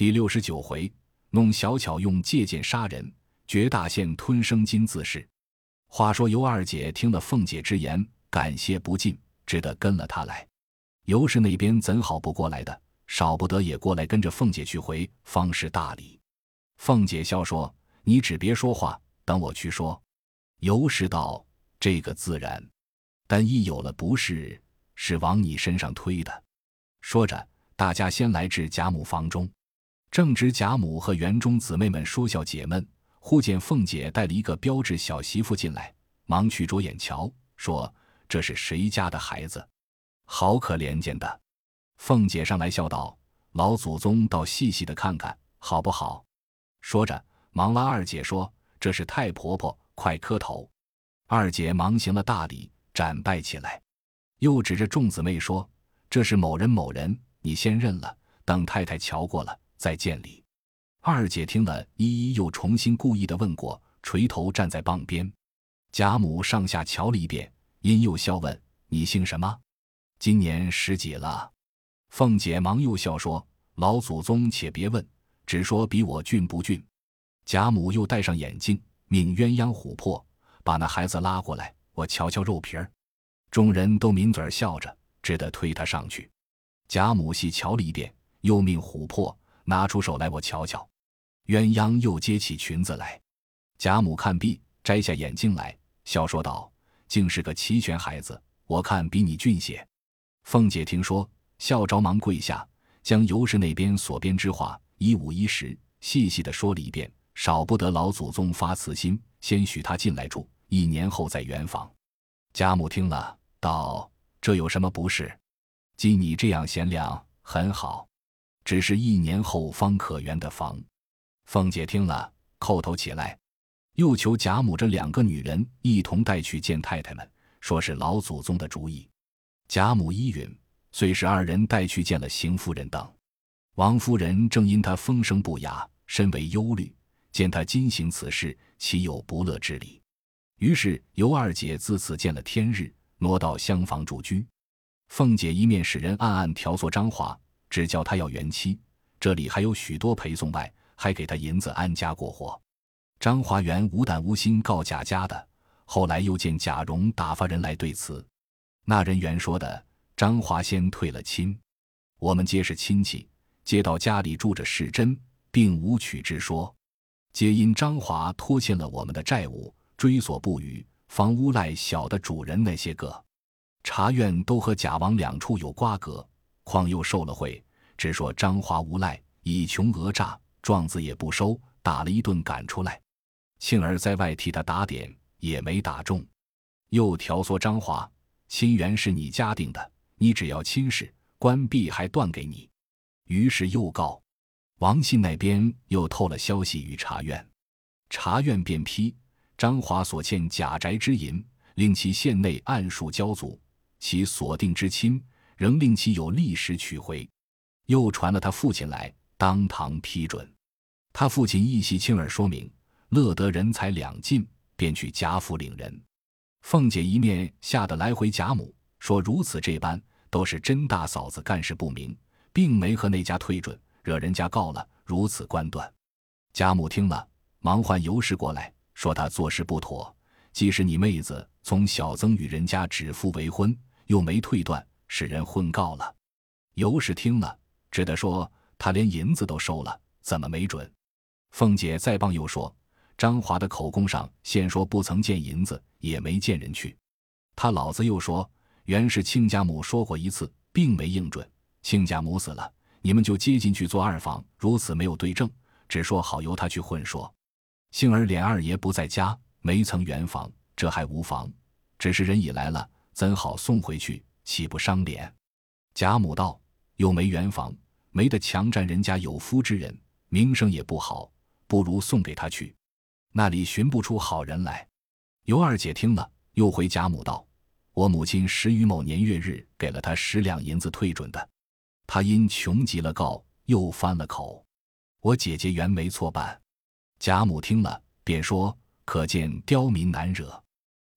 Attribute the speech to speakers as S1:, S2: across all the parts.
S1: 第六十九回，弄小巧用借剑杀人，绝大限吞生金自是。话说尤二姐听了凤姐之言，感谢不尽，只得跟了她来。尤氏那边怎好不过来的？少不得也过来跟着凤姐去回，方是大礼。凤姐笑说：“你只别说话，等我去说。”尤氏道：“这个自然，但一有了不是，是往你身上推的。”说着，大家先来至贾母房中。正值贾母和园中姊妹们说笑解闷，忽见凤姐带了一个标致小媳妇进来，忙去着眼瞧，说：“这是谁家的孩子？好可怜见的。”凤姐上来笑道：“老祖宗倒细细的看看，好不好？”说着，忙拉二姐说：“这是太婆婆，快磕头。”二姐忙行了大礼，展拜起来，又指着众姊妹说：“这是某人某人，你先认了，等太太瞧过了。”再见礼，二姐听了，一一又重新故意的问过，垂头站在傍边。贾母上下瞧了一遍，因又笑问：“你姓什么？今年十几了？”凤姐忙又笑说：“老祖宗且别问，只说比我俊不俊。”贾母又戴上眼镜，命鸳鸯琥珀把那孩子拉过来，我瞧瞧肉皮儿。众人都抿嘴笑着，只得推他上去。贾母细瞧了一遍，又命琥珀。拿出手来，我瞧瞧。鸳鸯又接起裙子来。贾母看毕，摘下眼镜来，笑说道：“竟是个齐全孩子，我看比你俊些。”凤姐听说，笑着忙跪下，将尤氏那边所编之话一五一十、细细的说了一遍，少不得老祖宗发慈心，先许他进来住，一年后再圆房。贾母听了，道：“这有什么不是？既你这样贤良，很好。”只是一年后方可圆的房，凤姐听了，叩头起来，又求贾母这两个女人一同带去见太太们，说是老祖宗的主意。贾母依允，遂使二人带去见了邢夫人等。王夫人正因她风声不雅，深为忧虑，见她今行此事，岂有不乐之理？于是尤二姐自此见了天日，挪到厢房住居。凤姐一面使人暗暗调作张华。只叫他要原妻，这里还有许多陪送外，还给他银子安家过活。张华元无胆无心告贾家的，后来又见贾蓉打发人来对词，那人原说的张华先退了亲，我们皆是亲戚，接到家里住着是真，并无娶之说，皆因张华拖欠了我们的债务，追索不语，方诬赖小的主人那些个。茶院都和贾王两处有瓜葛。况又受了贿，只说张华无赖，以穷讹诈，状子也不收，打了一顿赶出来。庆儿在外替他打点，也没打中。又调唆张华，亲缘是你家定的，你只要亲事，官币还断给你。于是又告王信那边又透了消息与茶院，茶院便批张华所欠贾宅之银，令其县内按数交足，其所定之亲。仍令其有历时取回，又传了他父亲来，当堂批准。他父亲一席亲耳说明，乐得人财两尽，便去贾府领人。凤姐一面吓得来回贾母说：“如此这般，都是甄大嫂子干事不明，并没和那家退准，惹人家告了，如此官断。”贾母听了，忙唤尤氏过来，说他做事不妥。即使你妹子从小曾与人家指腹为婚，又没退断。使人混告了，尤氏听了，只得说他连银子都收了，怎么没准？凤姐再棒又说，张华的口供上先说不曾见银子，也没见人去。他老子又说，原是亲家母说过一次，并没应准。亲家母死了，你们就接进去做二房，如此没有对证，只说好由他去混说。幸而琏二爷不在家，没曾圆房，这还无妨。只是人已来了，怎好送回去？岂不伤脸？贾母道：“又没圆房，没得强占人家有夫之人，名声也不好，不如送给他去，那里寻不出好人来。”尤二姐听了，又回贾母道：“我母亲十余某年月日给了他十两银子退准的，他因穷极了告，又翻了口。我姐姐原没错办。”贾母听了，便说：“可见刁民难惹。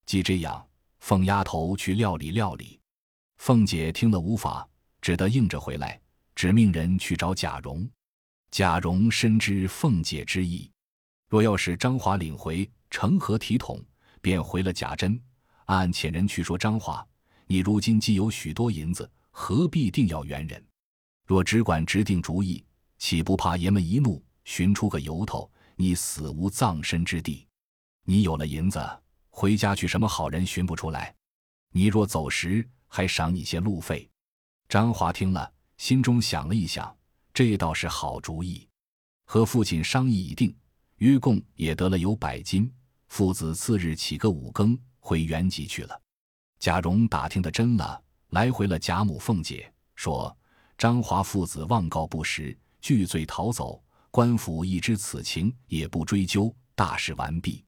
S1: 既这样，凤丫头去料理料理。”凤姐听了无法，只得应着回来，只命人去找贾蓉。贾蓉深知凤姐之意，若要使张华领回，成何体统？便回了贾珍，暗暗遣人去说张华：“你如今既有许多银子，何必定要原人？若只管直定主意，岂不怕爷们一怒，寻出个由头，你死无葬身之地？你有了银子，回家去，什么好人寻不出来？你若走时，还赏你些路费。”张华听了，心中想了一想，这倒是好主意。和父亲商议已定，约共也得了有百金。父子次日起个五更回原籍去了。贾蓉打听的真了，来回了贾母、凤姐，说张华父子妄告不实，拒罪逃走。官府亦知此情，也不追究。大事完毕。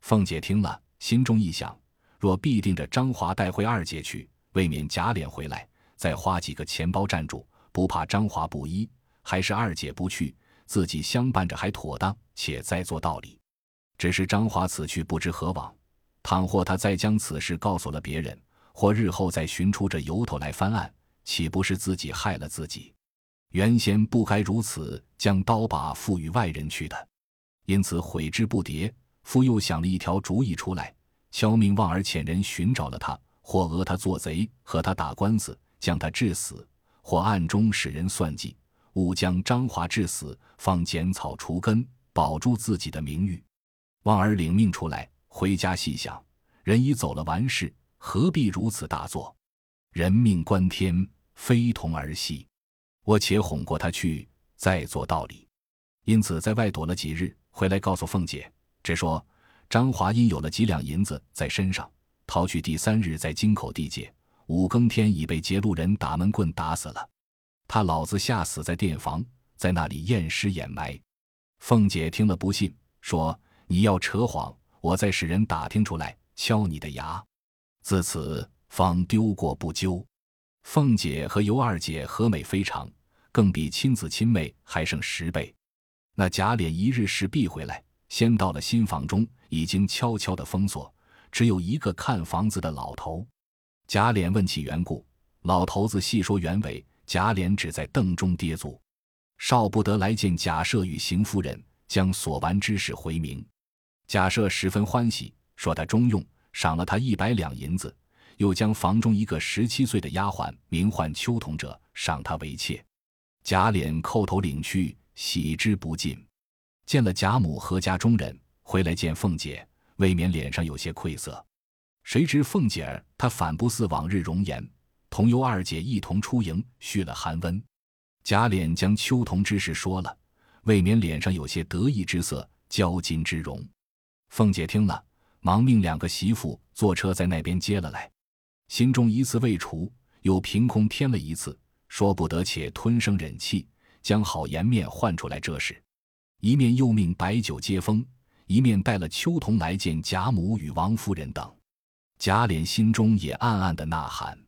S1: 凤姐听了，心中一想：若必定着张华带回二姐去，未免假脸回来。再花几个钱包站住，不怕张华不依，还是二姐不去，自己相伴着还妥当。且再做道理。只是张华此去不知何往，倘或他再将此事告诉了别人，或日后再寻出这由头来翻案，岂不是自己害了自己？原先不该如此，将刀把付与外人去的，因此悔之不迭。复又想了一条主意出来，敲命望儿遣人寻找了他，或讹他做贼，和他打官司。将他致死，或暗中使人算计，误将张华致死，方剪草除根，保住自己的名誉。望儿领命出来，回家细想，人已走了完事，何必如此大作？人命关天，非同儿戏。我且哄过他去，再做道理。因此在外躲了几日，回来告诉凤姐，只说张华因有了几两银子在身上，逃去第三日在京口地界。五更天已被劫路人打闷棍打死了，他老子吓死在店房，在那里验尸掩埋。凤姐听了不信，说：“你要扯谎，我再使人打听出来，敲你的牙。”自此方丢过不究。凤姐和尤二姐和美非常，更比亲子亲妹还胜十倍。那贾琏一日是必回来，先到了新房中，已经悄悄的封锁，只有一个看房子的老头。贾琏问起缘故，老头子细说原委。贾琏只在凳中跌足，少不得来见贾赦与邢夫人，将所完之事回明。贾赦十分欢喜，说他中用，赏了他一百两银子，又将房中一个十七岁的丫鬟，名唤秋桐者，赏他为妾。贾琏叩头领去，喜之不尽。见了贾母和家中人，回来见凤姐，未免脸上有些愧色。谁知凤姐儿她反不似往日容颜，同尤二姐一同出营，续了寒温。贾琏将秋桐之事说了，未免脸上有些得意之色，骄矜之容。凤姐听了，忙命两个媳妇坐车在那边接了来，心中一次未除，又凭空添了一次，说不得，且吞声忍气，将好颜面换出来。这事，一面又命摆酒接风，一面带了秋桐来见贾母与王夫人等。贾琏心中也暗暗的呐喊。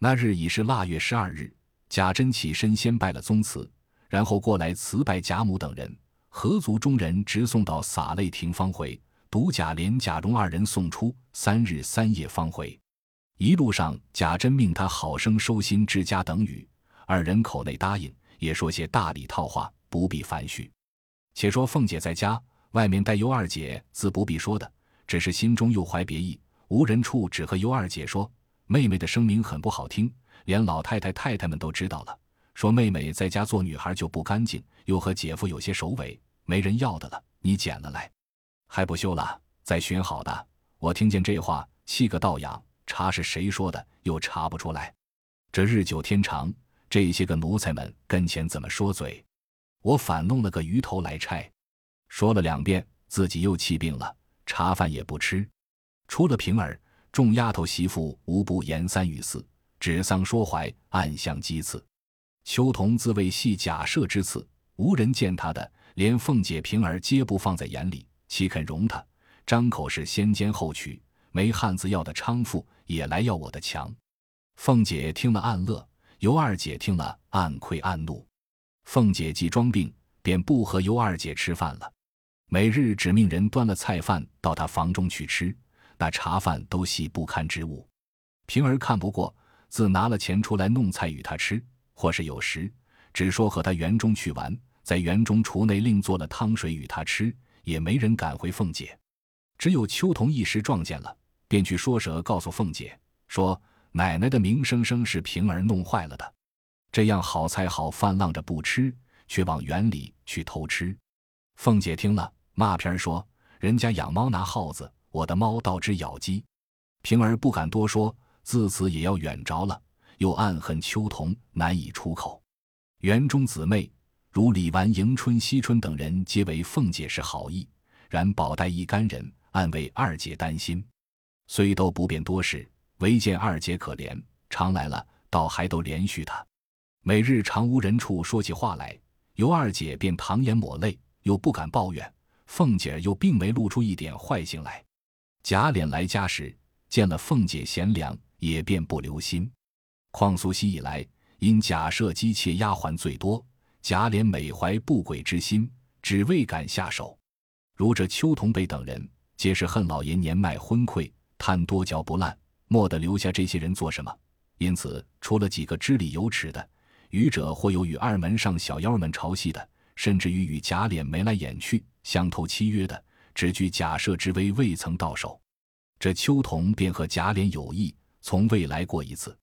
S1: 那日已是腊月十二日，贾珍起身先拜了宗祠，然后过来辞拜贾母等人。合族中人直送到洒泪亭方回，独贾琏、贾蓉二人送出，三日三夜方回。一路上，贾珍命他好生收心治家等语，二人口内答应，也说些大礼套话，不必繁叙。且说凤姐在家，外面带尤二姐，自不必说的，只是心中又怀别意。无人处，只和尤二姐说：“妹妹的声名很不好听，连老太太、太太们都知道了。说妹妹在家做女孩就不干净，又和姐夫有些首尾，没人要的了。你捡了来，还不休了？再寻好的。我听见这话，气个倒痒。查是谁说的，又查不出来。这日久天长，这些个奴才们跟前怎么说嘴？我反弄了个鱼头来拆，说了两遍，自己又气病了，茶饭也不吃。”除了平儿，众丫头媳妇无不言三语四，指桑说槐，暗相讥刺。秋桐自谓系假设之刺，无人见他的，连凤姐、平儿皆不放在眼里，岂肯容他？张口是先奸后娶，没汉子要的娼妇也来要我的强。凤姐听了暗乐，尤二姐听了暗愧暗怒。凤姐既装病，便不和尤二姐吃饭了，每日只命人端了菜饭到他房中去吃。那茶饭都系不堪之物，平儿看不过，自拿了钱出来弄菜与他吃，或是有时只说和他园中去玩，在园中厨内另做了汤水与他吃，也没人赶回凤姐。只有秋桐一时撞见了，便去说舌告诉凤姐，说奶奶的名声声是平儿弄坏了的。这样好菜好饭浪着不吃，却往园里去偷吃。凤姐听了，骂平儿说：“人家养猫拿耗子，我的猫倒只咬鸡。”平儿不敢多说，自此也要远着了，又暗恨秋桐难以出口。园中姊妹如李纨、迎春、惜春等人，皆为凤姐是好意，然宝黛一干人。暗为二姐担心，虽都不便多事，唯见二姐可怜，常来了，倒还都连续她。每日常无人处说起话来，尤二姐便淌眼抹泪，又不敢抱怨。凤姐儿又并没露出一点坏性来。贾琏来家时，见了凤姐贤良，也便不留心。况苏西以来，因假设姬妾丫鬟最多，贾琏每怀不轨之心，只未敢下手。如这邱同辈等人。皆是恨老爷年迈昏聩，贪多嚼不烂，莫得留下这些人做什么？因此，除了几个知礼有耻的，余者或有与二门上小妖们朝戏的，甚至于与贾琏眉来眼去、相投契约的，只惧假设之威未曾到手。这秋桐便和贾琏有意，从未来过一次。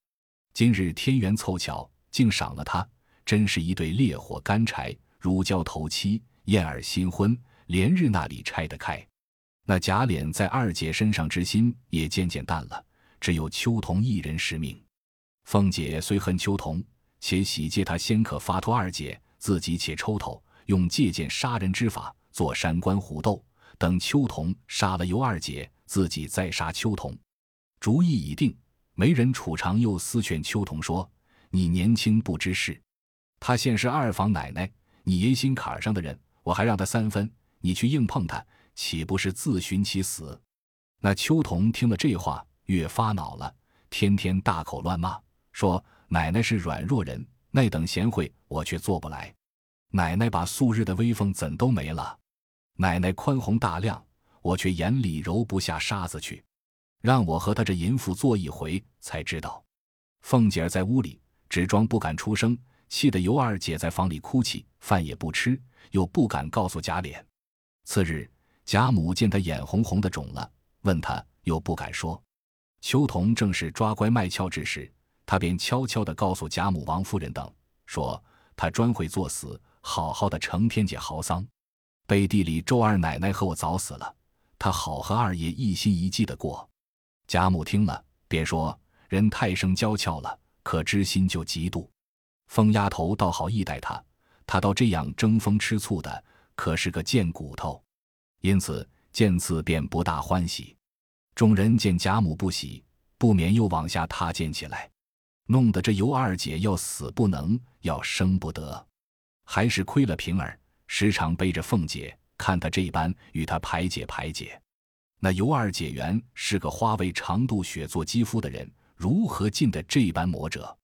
S1: 今日天缘凑巧，竟赏了他，真是一对烈火干柴，如胶头漆，燕儿新婚，连日那里拆得开？那贾琏在二姐身上之心也渐渐淡了，只有秋桐一人识命。凤姐虽恨秋桐，且喜借他先可发脱二姐，自己且抽头，用借剑杀人之法做山关虎斗，等秋桐杀了尤二姐，自己再杀秋桐。主意已定，媒人楚长又私劝秋桐说：“你年轻不知事，他现是二房奶奶，你爷心坎上的人，我还让他三分，你去硬碰他。”岂不是自寻其死？那秋桐听了这话，越发恼了，天天大口乱骂，说：“奶奶是软弱人，那等贤惠我却做不来。奶奶把素日的威风怎都没了？奶奶宽宏大量，我却眼里揉不下沙子去。让我和他这淫妇做一回，才知道。”凤姐儿在屋里只装不敢出声，气得尤二姐在房里哭泣，饭也不吃，又不敢告诉贾琏。次日。贾母见他眼红红的肿了，问他又不敢说。秋桐正是抓乖卖俏之时，他便悄悄地告诉贾母、王夫人等，说他专会作死，好好的成天解豪丧。背地里周二奶奶和我早死了，他好和二爷一心一计的过。贾母听了，便说人太生娇俏了，可知心就嫉妒。疯丫头倒好意待他，他倒这样争风吃醋的，可是个贱骨头。因此见次便不大欢喜，众人见贾母不喜，不免又往下踏践起来，弄得这尤二姐要死不能，要生不得，还是亏了平儿，时常背着凤姐，看她这般与她排解排解。那尤二姐原是个花为长度血做肌肤的人，如何禁得这般魔者？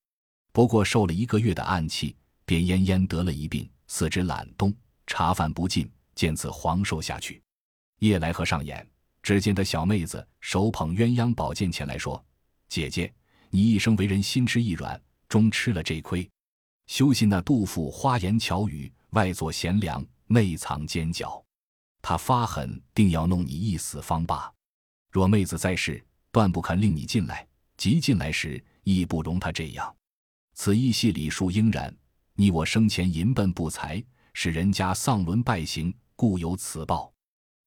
S1: 不过受了一个月的暗器，便奄奄得了一病，四肢懒动，茶饭不进，见此黄瘦下去。夜来和上演，只见他小妹子手捧鸳鸯宝剑前来说：“姐姐，你一生为人心痴意软，终吃了这亏。休信那杜甫花言巧语，外作贤良，内藏奸狡。他发狠，定要弄你一死方罢。若妹子在世，断不肯令你进来；即进来时，亦不容他这样。此一系礼数应然，你我生前淫奔不才，使人家丧伦败行，故有此报。”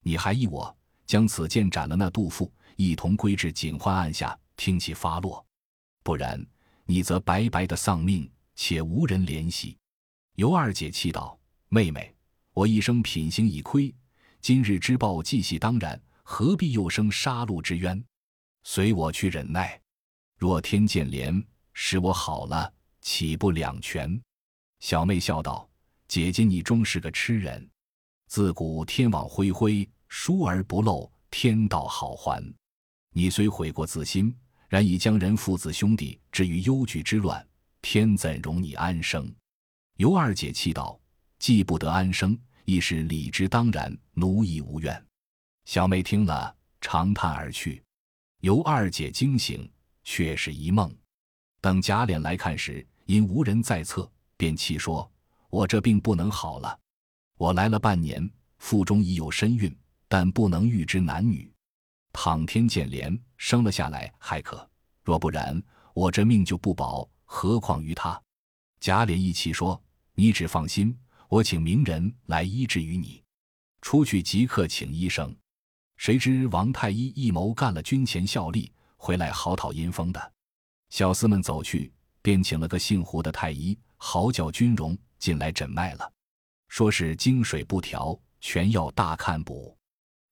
S1: 你还依我将此剑斩了那杜甫，一同归至警幻案下听其发落，不然你则白白的丧命，且无人怜惜。尤二姐气道：“妹妹，我一生品行已亏，今日之报既系当然，何必又生杀戮之冤？随我去忍耐。若天见怜，使我好了，岂不两全？”小妹笑道：“姐姐，你终是个痴人。”自古天网恢恢，疏而不漏，天道好还。你虽悔过自新，然已将人父子兄弟置于忧惧之乱，天怎容你安生？尤二姐气道：“既不得安生，亦是理之当然，奴亦无怨。”小妹听了，长叹而去。尤二姐惊醒，却是一梦。等贾琏来看时，因无人在侧，便气说：“我这病不能好了。”我来了半年，腹中已有身孕，但不能预知男女。倘天见怜，生了下来还可；若不然，我这命就不保，何况于他？”贾琏一气说：“你只放心，我请名人来医治于你。”出去即刻请医生。谁知王太医一谋干了军前效力，回来嚎啕阴风的。小厮们走去，便请了个姓胡的太医，嚎叫军容进来诊脉了，说是经水不调，全要大看补。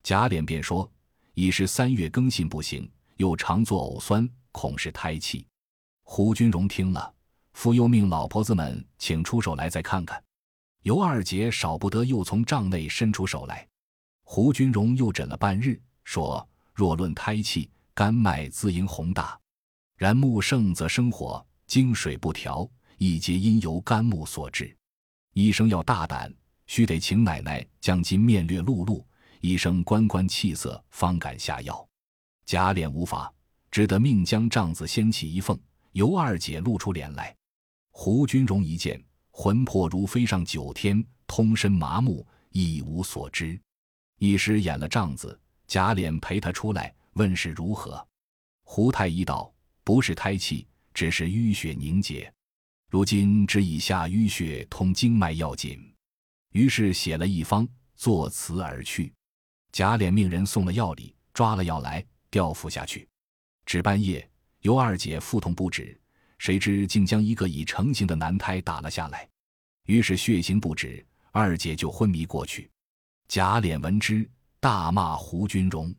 S1: 贾琏便说：“已是三月更信不行，又常作呕酸，恐是胎气。”胡军荣听了，夫又命老婆子们请出手来再看看。尤二姐少不得又从帐内伸出手来。胡君荣又诊了半日，说：“若论胎气，肝脉自应宏大；然木盛则生火，经水不调，亦皆因由肝木所致。医生要大胆，须得请奶奶将金面略露露，医生观观气色，方敢下药。”贾琏无法，只得命将帐子掀起一缝，尤二姐露出脸来。胡君荣一见，魂魄如飞上九天，通身麻木，一无所知。一时演了帐子，贾琏陪他出来问是如何。胡太医道：“不是胎气，只是淤血凝结。如今只以下淤血通经脉要紧。”于是写了一方，作辞而去。贾琏命人送了药礼，抓了药来吊服下去。只半夜，尤二姐腹痛不止，谁知竟将一个已成型的男胎打了下来。于是血腥不止，二姐就昏迷过去。贾琏闻之，大骂胡君荣，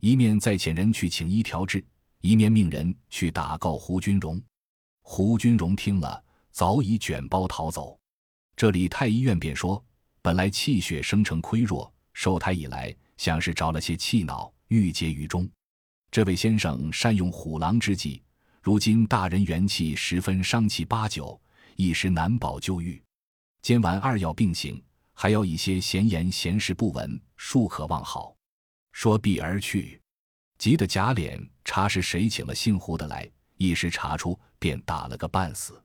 S1: 一面再遣人去请医调治，一面命人去打告胡君荣。胡君荣听了，早已卷包逃走。这里太医院便说，本来气血生成亏弱，受胎以来，像是着了些气恼，郁结于中。这位先生善用虎狼之计，如今大人元气十分伤气八九，一时难保就愈。煎丸二药并行。还要一些闲言闲事不闻，庶可望好。说毕而去，急得贾琏查是谁请了姓胡的来，一时查出，便打了个半死。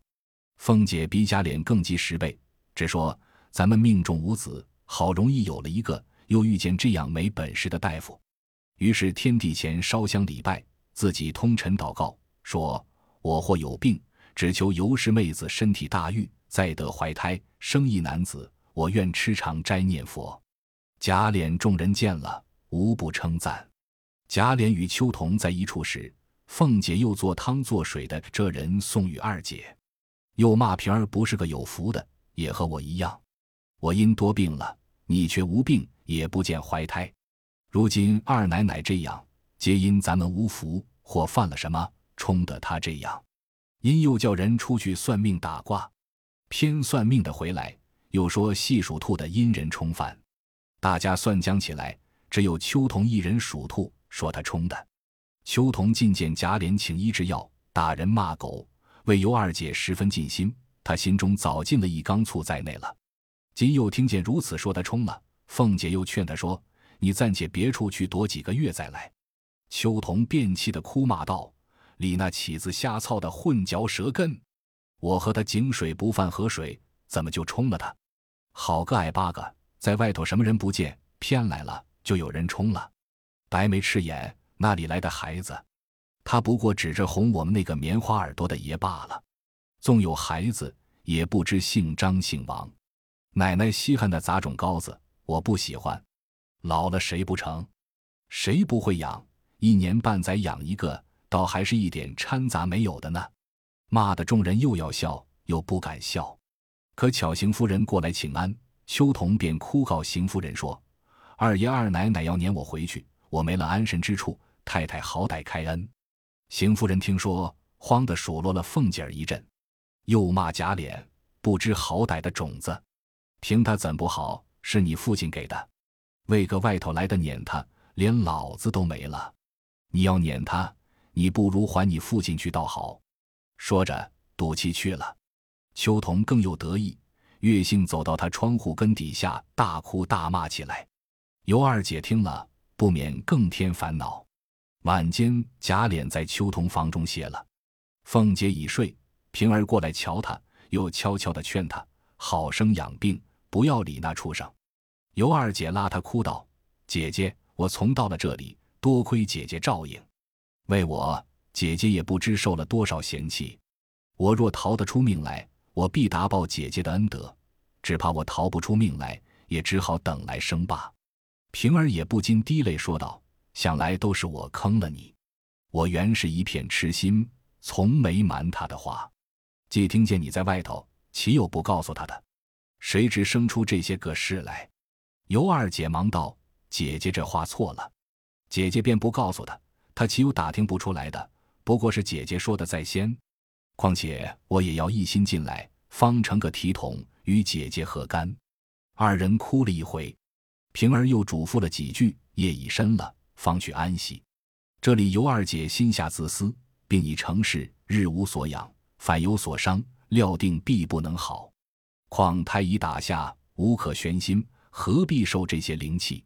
S1: 凤姐比贾琏更急十倍，只说咱们命中无子，好容易有了一个，又遇见这样没本事的大夫，于是天地前烧香礼拜，自己通晨祷告，说我或有病，只求尤氏妹子身体大愈，再得怀胎，生一男子。我愿吃长斋念佛，贾琏众人见了，无不称赞。贾琏与秋桐在一处时，凤姐又做汤做水的，这人送与二姐，又骂平儿不是个有福的，也和我一样。我因多病了，你却无病，也不见怀胎。如今二奶奶这样，皆因咱们无福，或犯了什么，冲得他这样。因又叫人出去算命打卦，偏算命的回来。又说细属兔的阴人冲犯，大家算将起来，只有秋桐一人属兔，说他冲的。秋桐进见贾琏，请医治药，打人骂狗，为尤二姐十分尽心，他心中早进了一缸醋在内了。今又听见如此说他冲了，凤姐又劝他说：“你暂且别出去躲几个月再来。”秋桐便气的哭骂道：“你那起子瞎操的混嚼舌根！我和他井水不犯河水，怎么就冲了他？”好个矮八个，在外头什么人不见，偏来了就有人冲了。白眉赤眼，那里来的孩子？他不过指着哄我们那个棉花耳朵的爷罢了。纵有孩子，也不知姓张姓王。奶奶稀罕的杂种羔子，我不喜欢。老了谁不成？谁不会养？一年半载养一个，倒还是一点掺杂没有的呢。骂的众人又要笑，又不敢笑。可巧邢夫人过来请安，秋桐便哭告邢夫人说：“二爷二奶奶要撵我回去，我没了安身之处。太太好歹开恩。”邢夫人听说，慌得数落了凤姐儿一阵，又骂贾琏不知好歹的种子，凭他怎不好？是你父亲给的，为个外头来的撵他，连老子都没了。你要撵他，你不如还你父亲去倒好。说着，赌气去了。秋桐更有得意，月杏走到他窗户根底下，大哭大骂起来。尤二姐听了，不免更添烦恼。晚间，贾琏在秋桐房中歇了，凤姐已睡，平儿过来瞧他，又悄悄地劝他好生养病，不要理那畜生。”尤二姐拉他哭道：“姐姐，我从到了这里，多亏姐姐照应，为我，姐姐也不知受了多少嫌弃。我若逃得出命来，我必答报姐姐的恩德；只怕我逃不出命来，也只好等来生罢。”平儿也不禁滴泪说道：“想来都是我坑了你，我原是一片痴心，从没瞒他的话。既听见你在外头，岂有不告诉他的？谁知生出这些个事来。”尤二姐忙道：“姐姐这话错了，姐姐便不告诉他，他岂有打听不出来的？不过是姐姐说的在先。况且我也要一心进来，方成个体统，与姐姐何干？”二人哭了一回，平儿又嘱咐了几句，夜已深了，方去安息。这里尤二姐心下自私，并已成事，日无所养，反有所伤，料定必不能好。况太医打下，无可悬心。何必受这些灵气？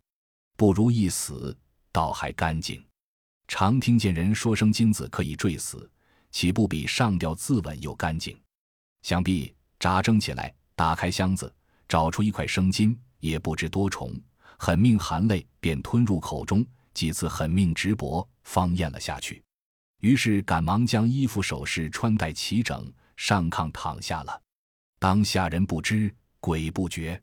S1: 不如一死，倒还干净。常听见人说生金子可以坠死，岂不比上吊自刎又干净？想必扎蒸起来，打开箱子，找出一块生金，也不知多重，狠命含泪便吞入口中，几次狠命直搏，方咽了下去。于是赶忙将衣服首饰穿戴齐整，上炕躺下了。当下人不知，鬼不觉。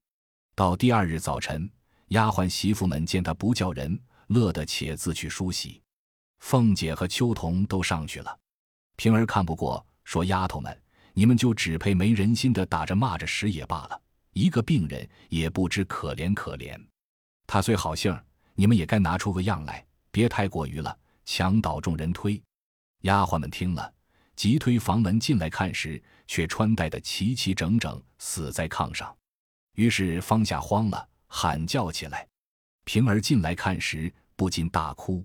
S1: 到第二日早晨，丫鬟媳妇们见他不叫人，乐得且自去梳洗。凤姐和秋桐都上去了。平儿看不过，说：“丫头们，你们就只配没人心的打着骂着使也罢了。一个病人也不知可怜可怜。他虽好性儿，你们也该拿出个样来，别太过于了，墙倒众人推。”丫鬟们听了，急推房门进来看时，却穿戴的齐齐整整，死在炕上。于是方下慌了，喊叫起来。平儿进来看时，不禁大哭。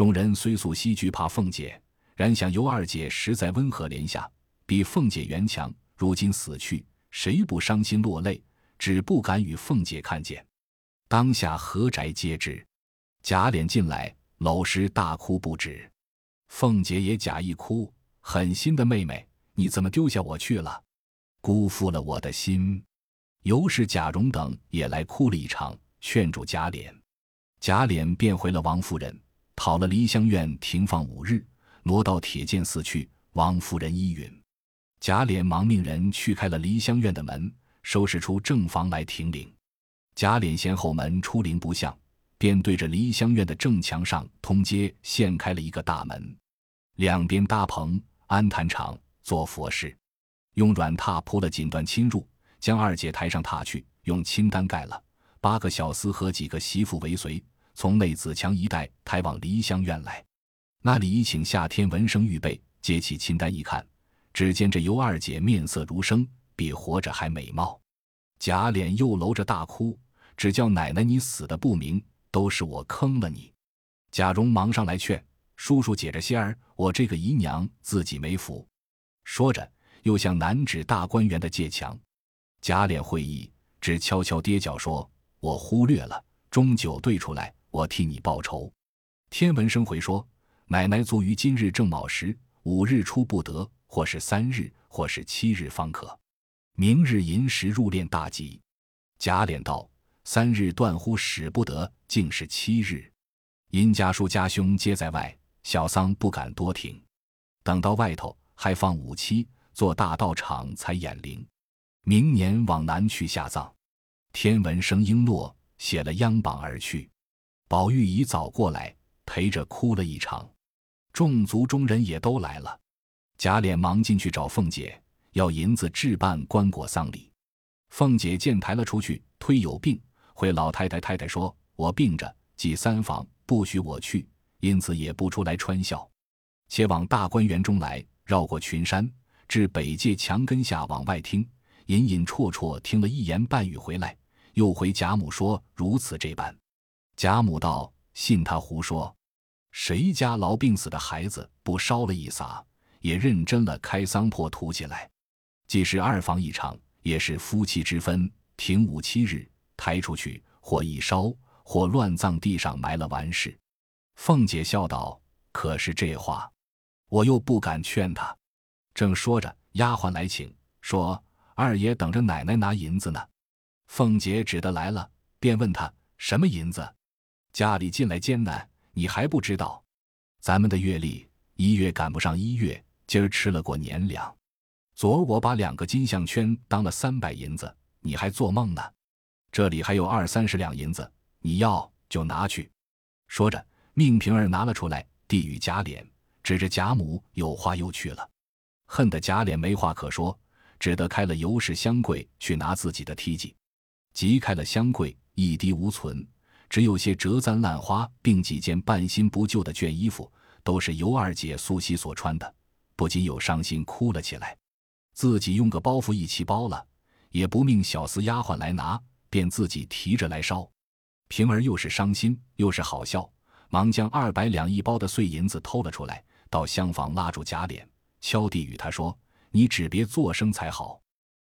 S1: 众人虽素惜惧怕凤姐，然想尤二姐实在温和怜下，比凤姐原强。如今死去，谁不伤心落泪？只不敢与凤姐看见。当下何宅皆知。贾琏进来，搂尸大哭不止。凤姐也假意哭，狠心的妹妹，你怎么丢下我去了？辜负了我的心。尤氏、贾蓉等也来哭了一场，劝住贾琏。贾琏便回了王夫人，讨了梨香院停放五日，挪到铁剑寺去。王夫人依允。贾琏忙命人去开了梨香院的门，收拾出正房来停灵。贾琏嫌后门出灵不像，便对着梨香院的正墙上通街现开了一个大门，两边搭棚安坛场做佛事，用软榻铺了锦缎侵入。将二姐抬上榻去，用青单盖了。八个小厮和几个媳妇为随，从内子墙一带抬往梨香院来。那里已请夏天闻声预备，揭起清单一看，只见这尤二姐面色如生，比活着还美貌。贾琏又搂着大哭，只叫奶奶你死的不明，都是我坑了你。贾蓉忙上来劝叔叔解着仙儿，我这个姨娘自己没福。说着，又向南指大观园的界墙。贾琏会意，只悄悄跌脚说：“我忽略了，终究对出来，我替你报仇。”天文生回说：“奶奶卒于今日正卯时，五日出不得，或是三日，或是七日方可。明日寅时入殓大吉。”贾琏道：“三日断乎使不得，竟是七日。因家叔家兄皆在外，小丧不敢多听。等到外头还放五七，做大道场才掩灵。”明年往南去下葬，天文生应诺，写了央榜而去。宝玉已早过来，陪着哭了一场。众族中人也都来了。贾琏忙进去找凤姐，要银子置办棺椁丧礼。凤姐见抬了出去，推有病，回老太太太太说：“我病着，祭三房不许我去，因此也不出来穿孝，且往大观园中来，绕过群山，至北界墙根下往外听。”隐隐绰绰听了一言半语回来，又回贾母说：“如此这般。”贾母道：“信他胡说，谁家痨病死的孩子不烧了一撒，也认真了开丧破土起来。既是二房一场，也是夫妻之分，停五七日，抬出去，或一烧，或乱葬地上埋了完事。”凤姐笑道：“可是这话，我又不敢劝他。”正说着，丫鬟来请说。二爷等着奶奶拿银子呢。凤姐只得来了，便问他什么银子，家里近来艰难，你还不知道？咱们的月例一月赶不上一月，今儿吃了过年粮。昨儿我把两个金项圈当了三百银子，你还做梦呢？这里还有二三十两银子，你要就拿去。说着，命平儿拿了出来，递与贾琏，指着贾母，有话又去了。恨得贾琏没话可说，只得开了尤氏香柜去拿自己的梯级。即开了香柜，一滴无存，只有些折簪烂花，并几件半新不旧的绢衣服，都是尤二姐素昔所穿的，不禁又伤心哭了起来。自己用个包袱一起包了，也不命小厮丫鬟来拿，便自己提着来烧。平儿又是伤心又是好笑，忙将二百两一包的碎银子偷了出来，到厢房拉住贾琏，敲地与他说：“你只别作声才好，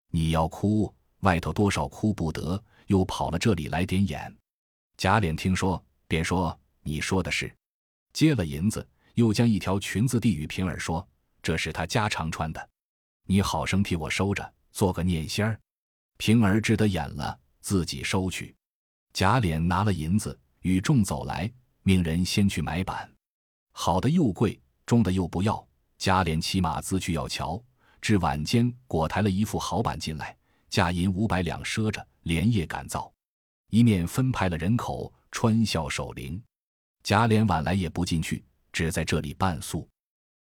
S1: 你要哭，外头多少哭不得，又跑了这里来点眼。”贾琏听说，便说：“你说的是。”接了银子，又将一条裙子递与平儿，说：“这是他家常穿的。”你好生替我收着，做个念仙儿。平儿只得演了，自己收去。贾琏拿了银子，与众走来，命人先去买板，好的又贵，中的又不要。贾琏骑马自去要瞧，至晚间果抬了一副好板进来，价银五百两赊着，连夜赶造，一面分派了人口穿校守灵。贾琏晚来也不进去，只在这里半宿。